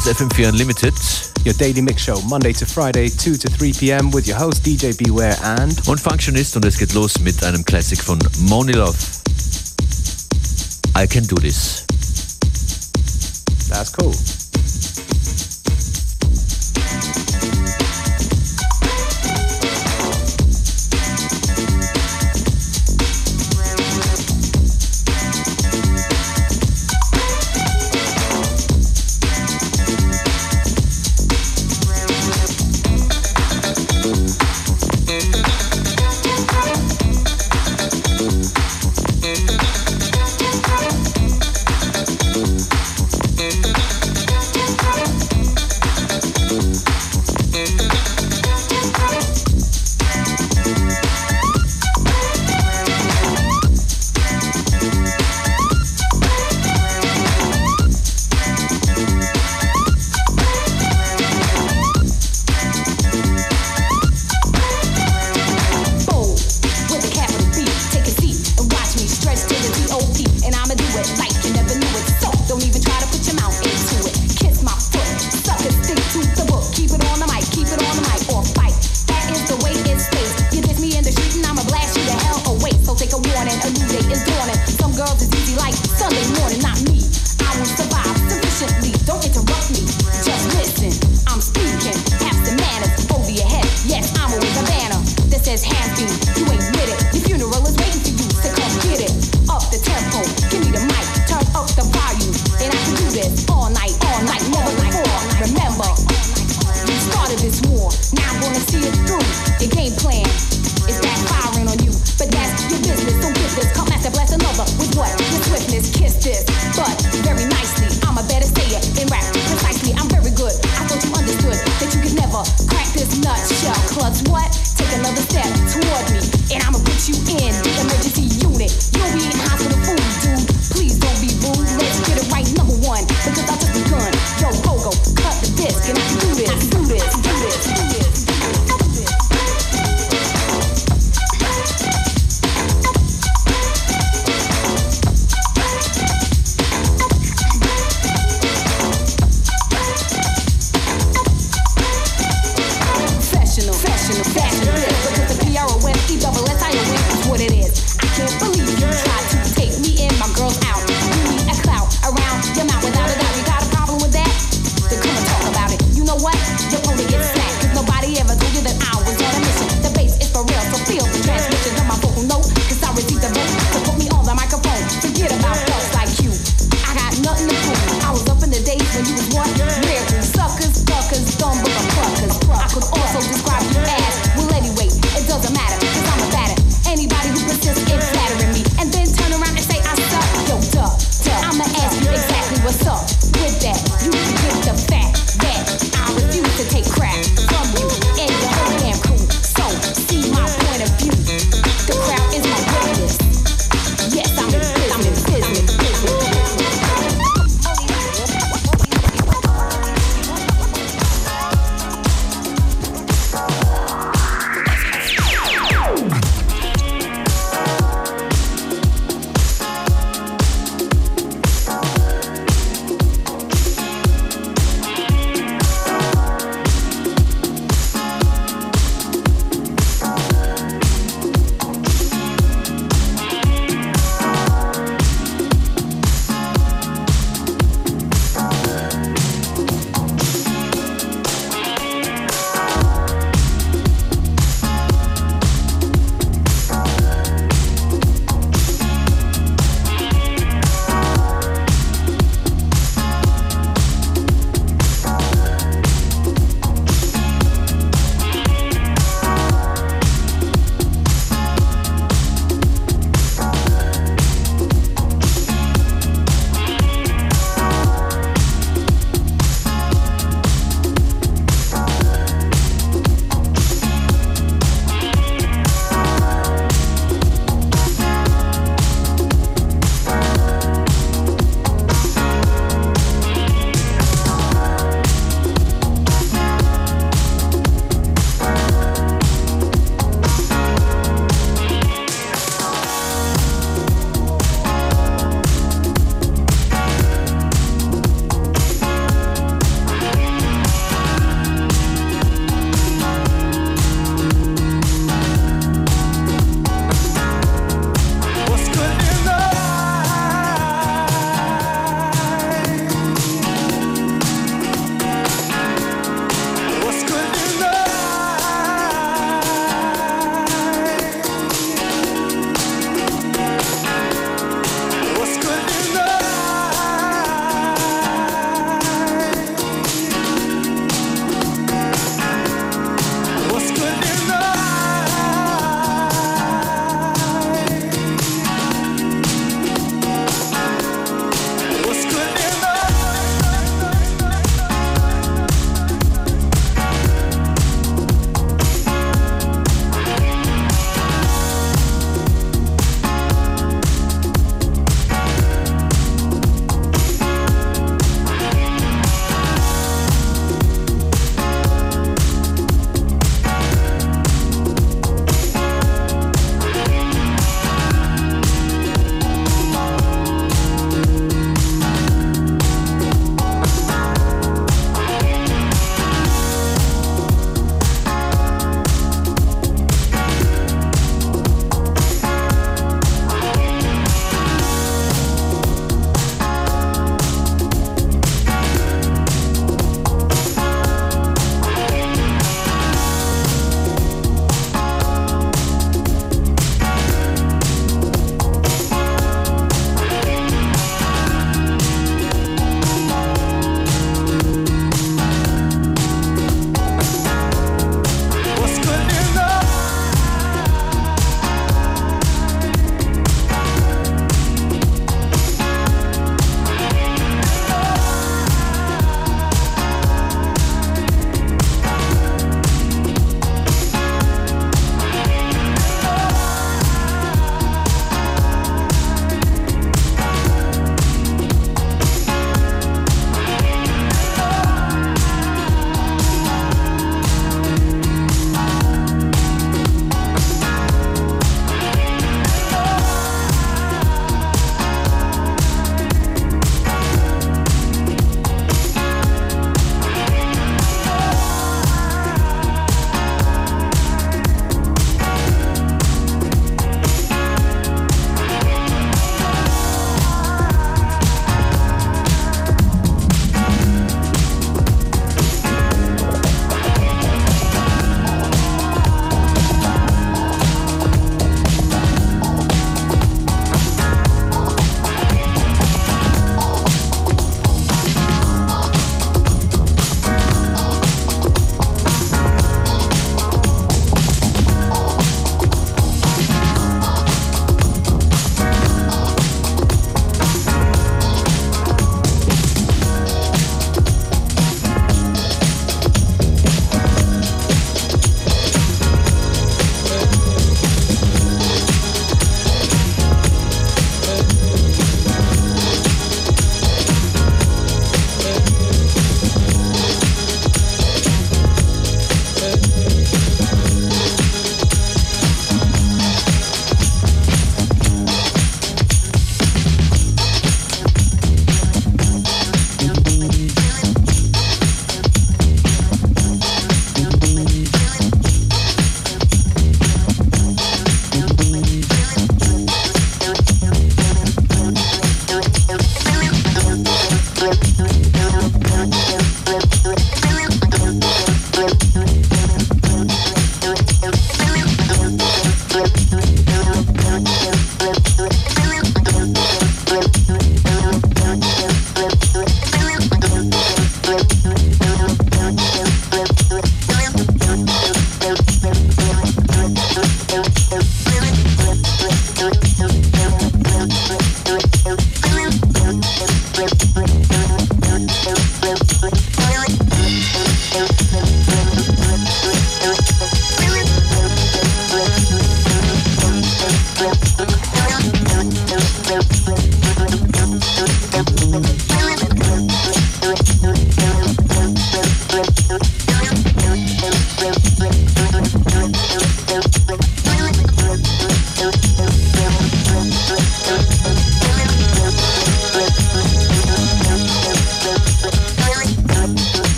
Ist FM4 Unlimited. Your daily mix show, Monday to Friday, 2 to 3 p.m. with your host DJ Beware and... Und Functionist und es geht los mit einem Classic von Moni Love. I Can Do This. That's cool.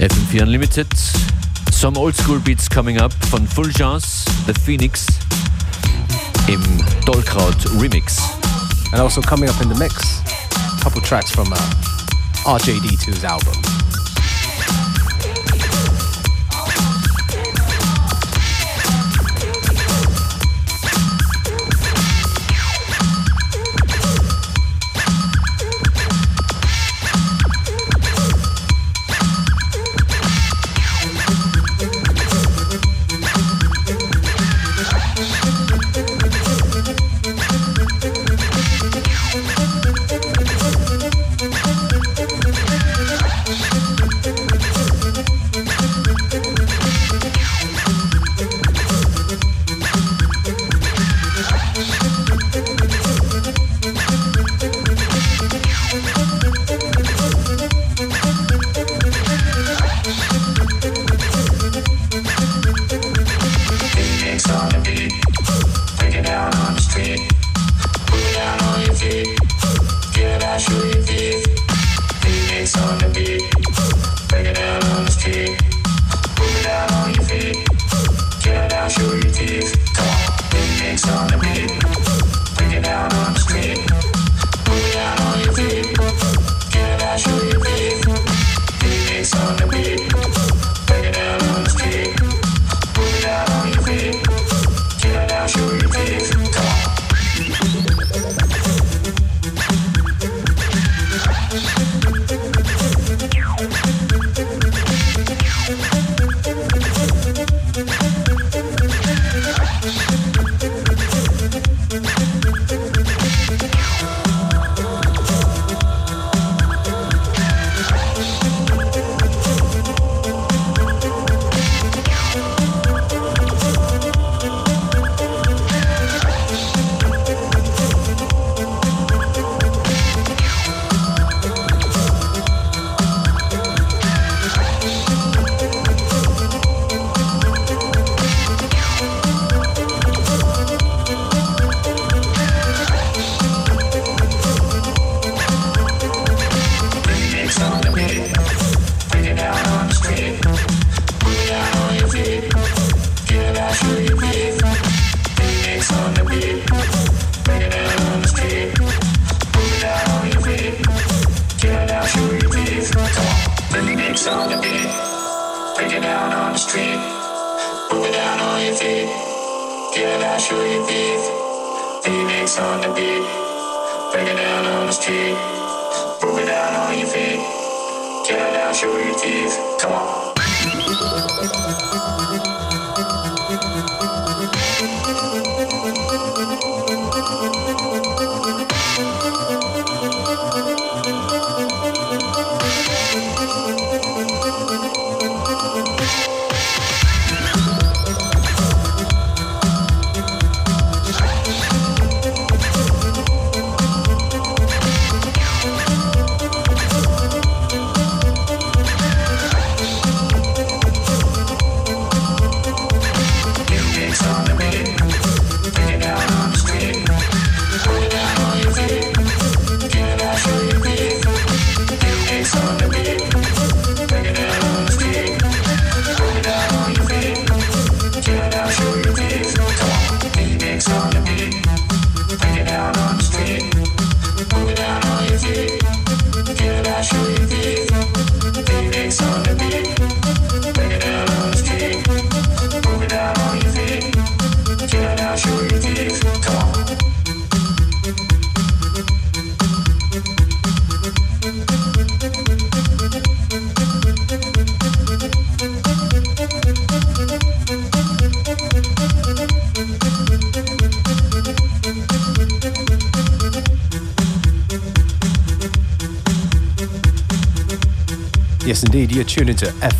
FM4 Unlimited. Some old school beats coming up von Fulgence, The Phoenix im Dollkraut Remix. And also coming up in the mix, a couple tracks from uh, RJD2's album.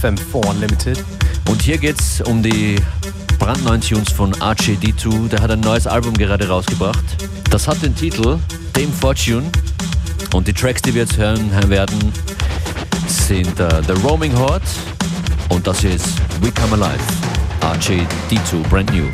FM4 Unlimited. Und hier geht's um die brandneuen Tunes von RJD2. Der hat ein neues Album gerade rausgebracht. Das hat den Titel Dame Fortune. Und die Tracks, die wir jetzt hören werden, sind uh, The Roaming Horde und das ist We Come Alive. RJD2, brand new.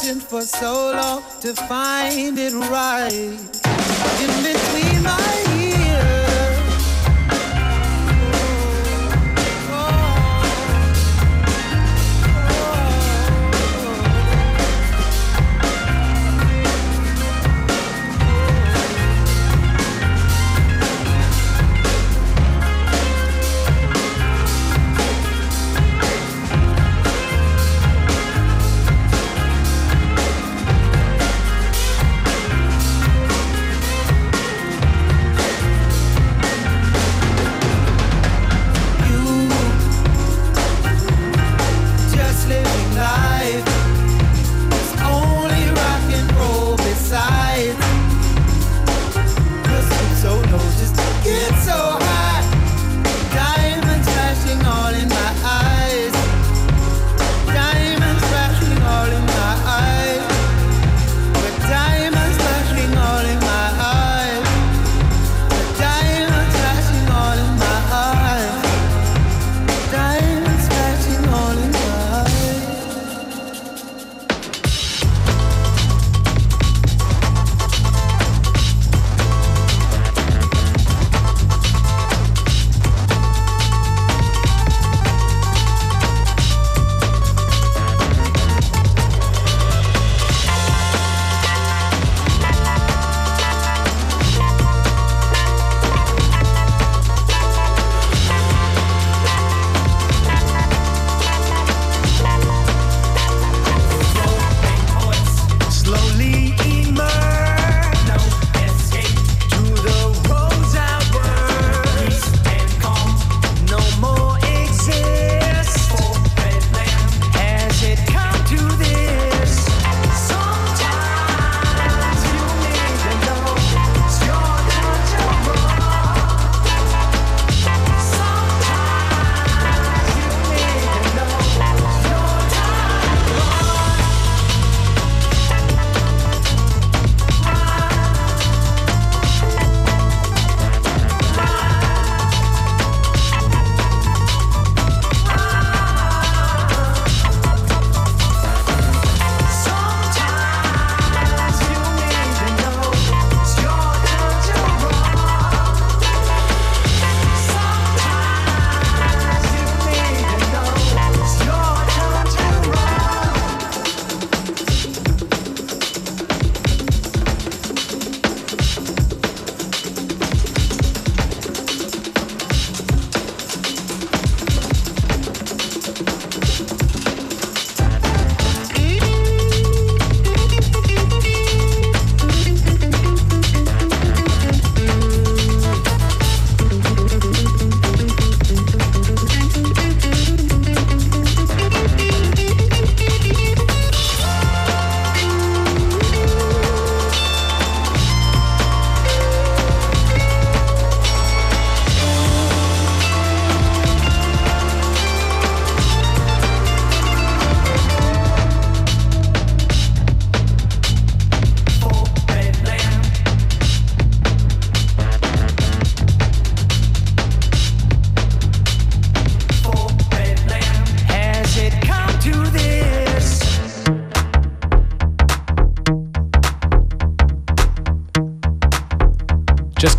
Searching for so long to find it right. In between my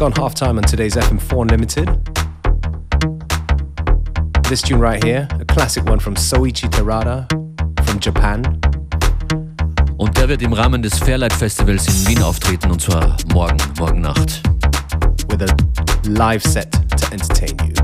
gone half time on today's FM4 Unlimited. This tune right here, a classic one from Soichi Terada from Japan. Und der wird im Rahmen des Fairlight Festivals in Wien auftreten und zwar morgen, morgen Nacht. With a live set to entertain you.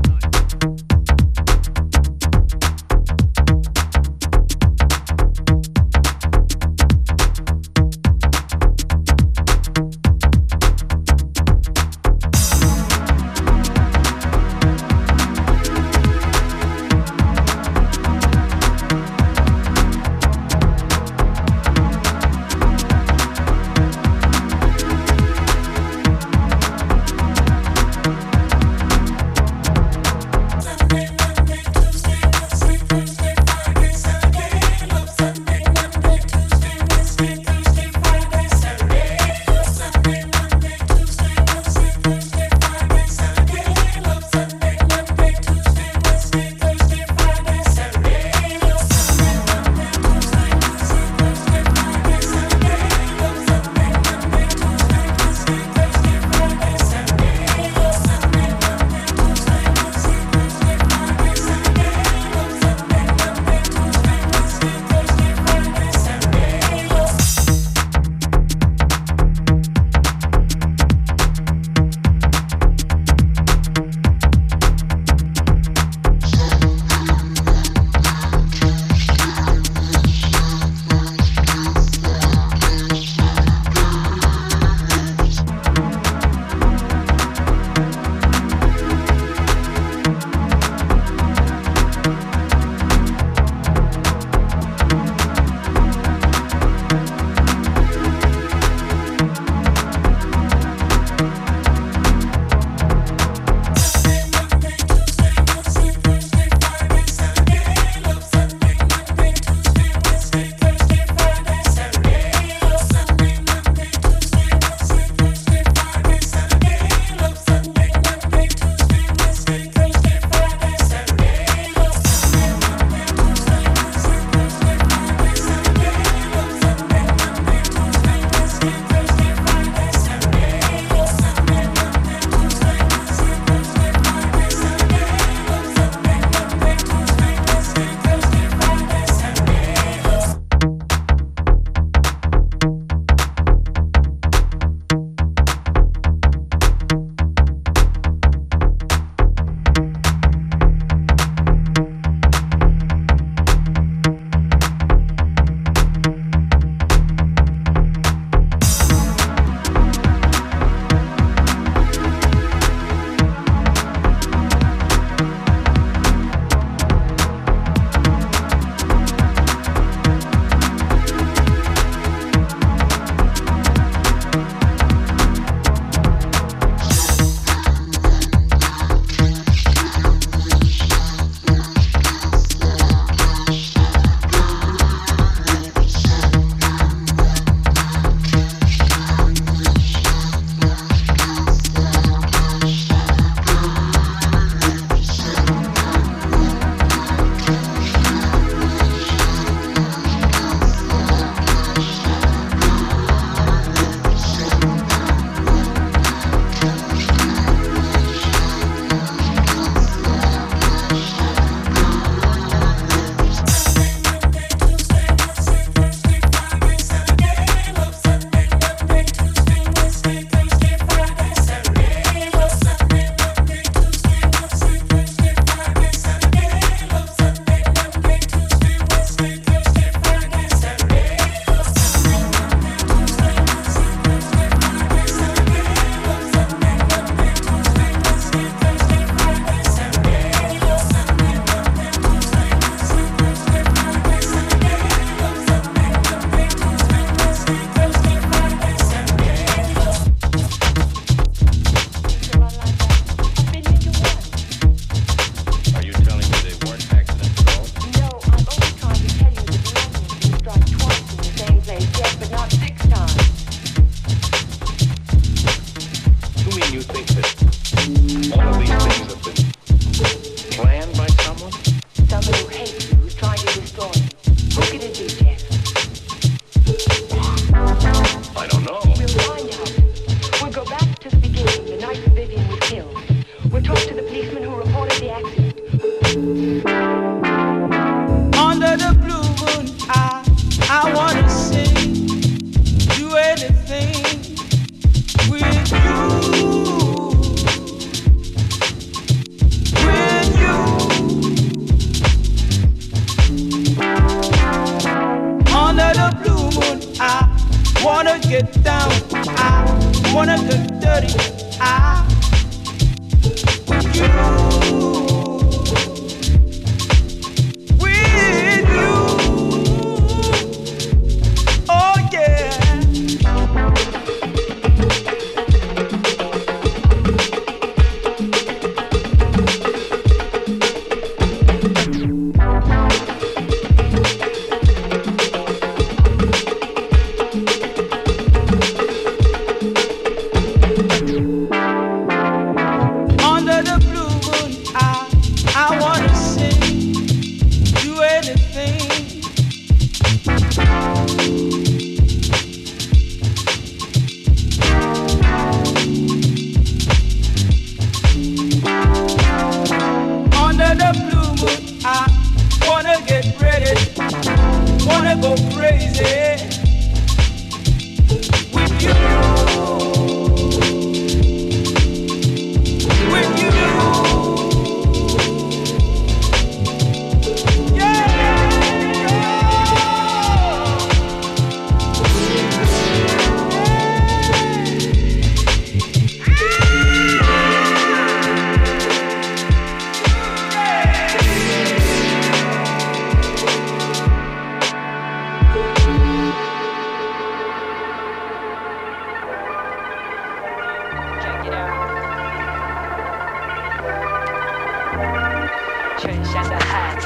衬衫的汗，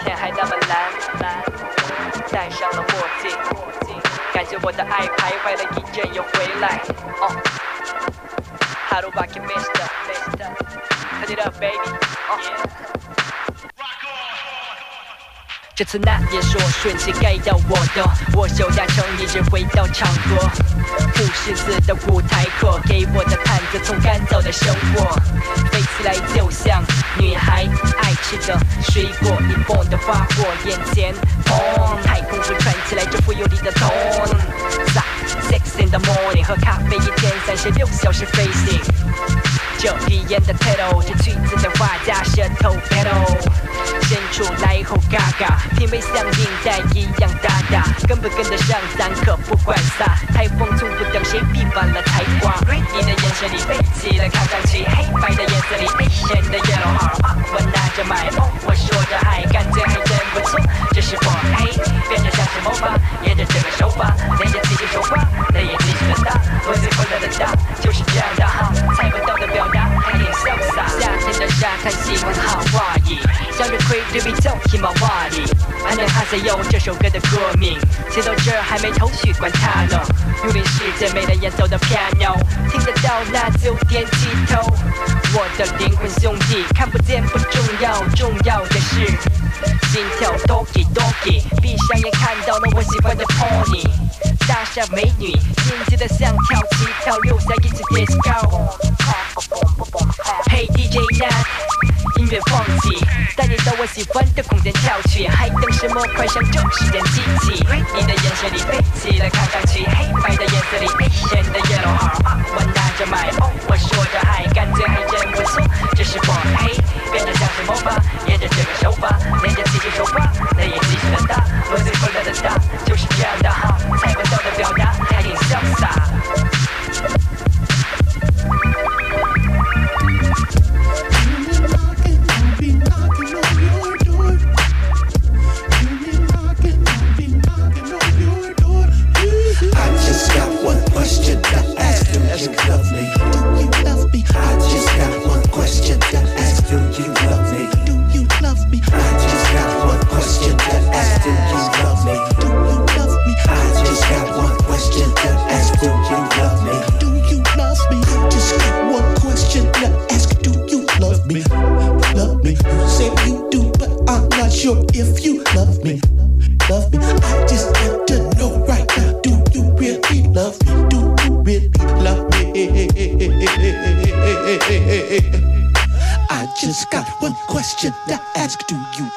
天还那么蓝蓝，戴上了墨镜，感觉我的爱徘徊了一阵又回来。哦，How do I get Mister Mister? Turn it up, baby. 哦。这次那也说瞬间该到我的，我手达成一日回到场合，不识字的舞台课，给我的毯子从干燥的生活，飞起来就像女孩爱吃的水果，一蹦的花火眼前，砰，太空服穿起来这富有力的 tone。Six in the morning，喝咖啡一天三十六小时飞行。这鼻炎的 title，这句子的话加舌头 battle，伸出来后嘎嘎，品味像领带一样大大，跟不跟得上咱可不管撒，台风从不等谁批判了才挂。你的眼神里飞起了看上去黑白的颜色里危险的 yellow heart，我拿着麦克风，我说着爱，感觉还真不错，这是我嘿，变得像是魔法，沿着这个手法，连着自己手法，泪也继续的大，我最快乐的大，就是这样的哈，猜不到的表达夏天的沙滩喜欢好话语，向日葵对比叫 h i m a w a r i 安南哈塞有这首歌的歌名，写到这儿还没头绪，管它呢。如临世界没人演奏的 piano，听得到那就点起头。我的灵魂兄弟，看不见不重要，重要的是心跳 doki doki，闭上眼看到了我喜欢的 pony，大傻美女，心急的像跳起跳，留下一起 disco。Hey DJ Nat，音乐放起，带你到我喜欢的空间跳去，还等什么？快上这时间机器！你的眼神里飞起来，看上去黑白的颜色里危险的 yellow heart，我拿着麦克风，我说着爱，感觉还真不错，这是我嘿，变得像是魔法，沿着这个手法，连着自己手法，那也继续的大，我最快乐的大，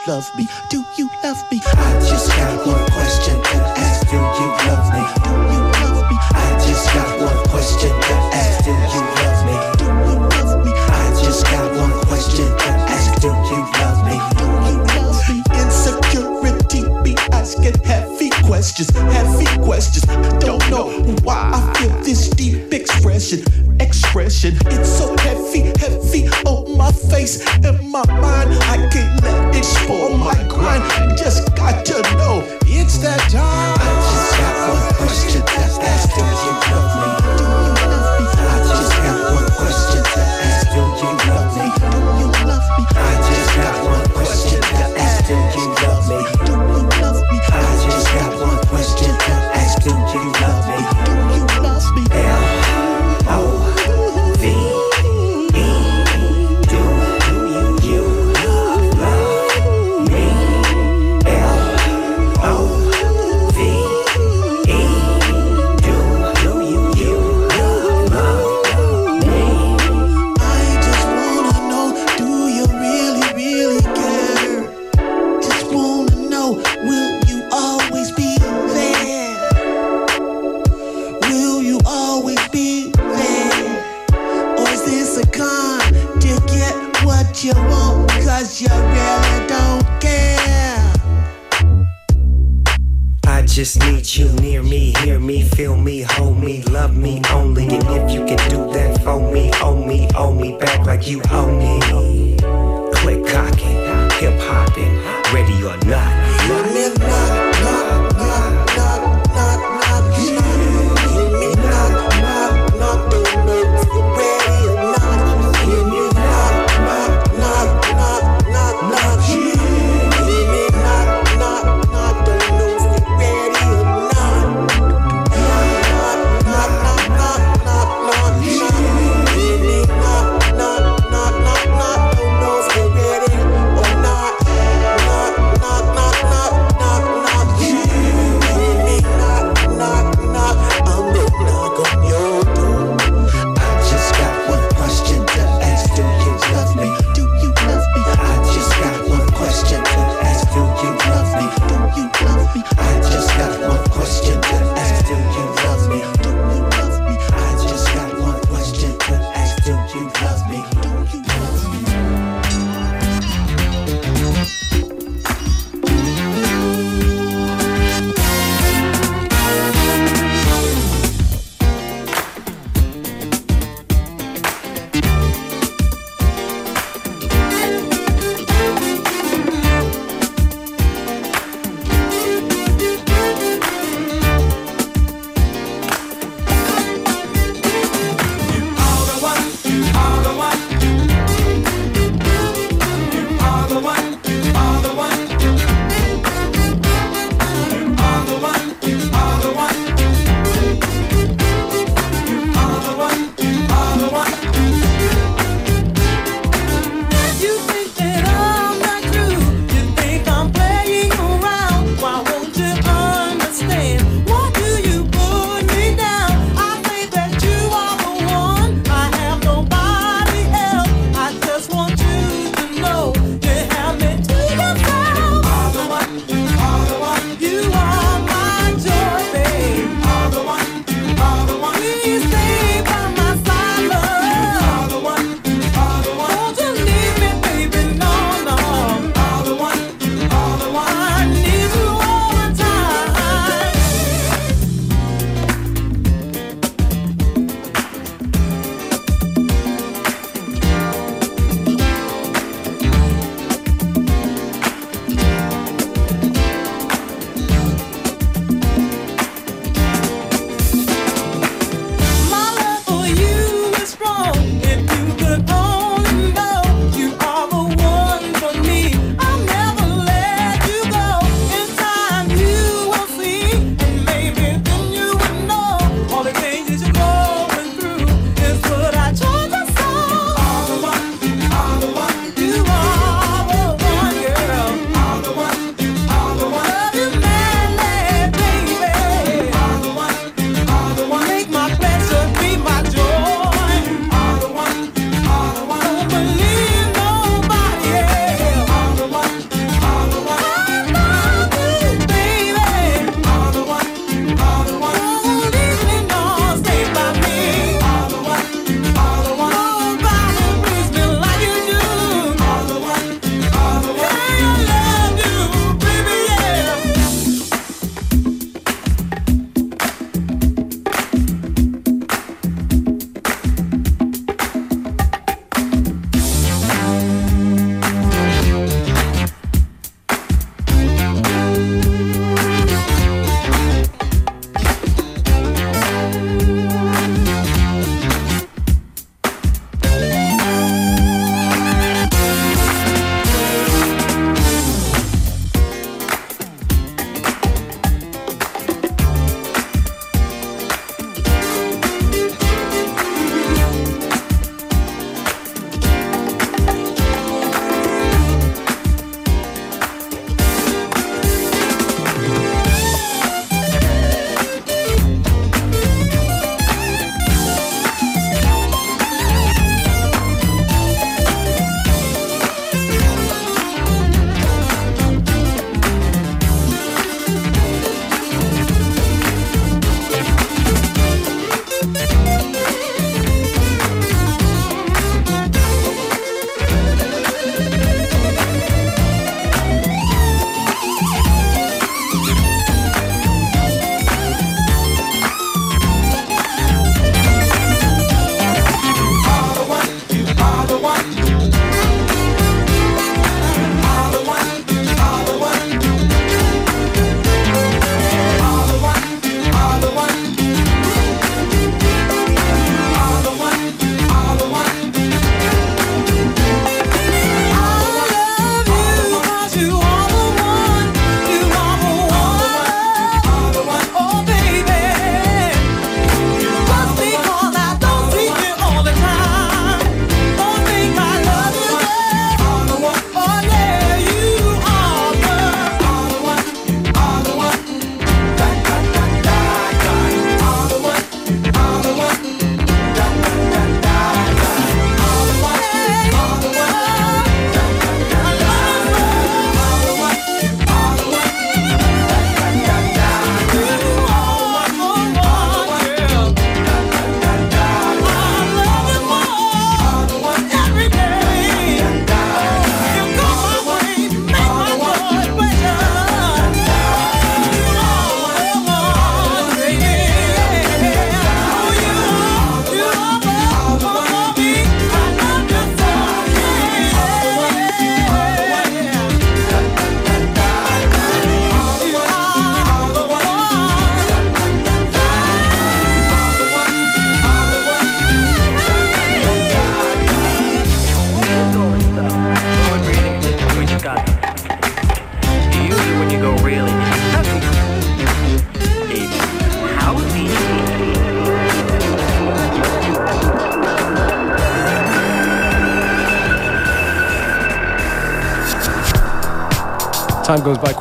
love me. so heavy, heavy on my face and my mind. I can't let it spoil my grind. Just got to know it's that time. I just got one question to ask. Do you love me? Do you love me? I just got one question to ask. Do you love me? Do you love me? I just got one.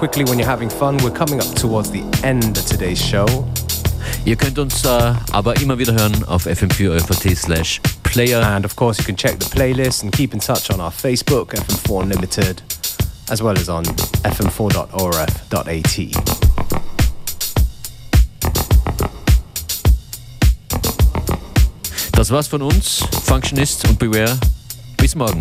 Quickly when you're having fun. We're coming up towards the end of today's show. Ihr könnt uns äh, aber immer wieder hören auf fm4 slash player. And of course, you can check the playlist and keep in touch on our Facebook, FM4 Unlimited, as well as on fm4.orf.at. Das war's von uns, Functionist und Beware. Bis morgen.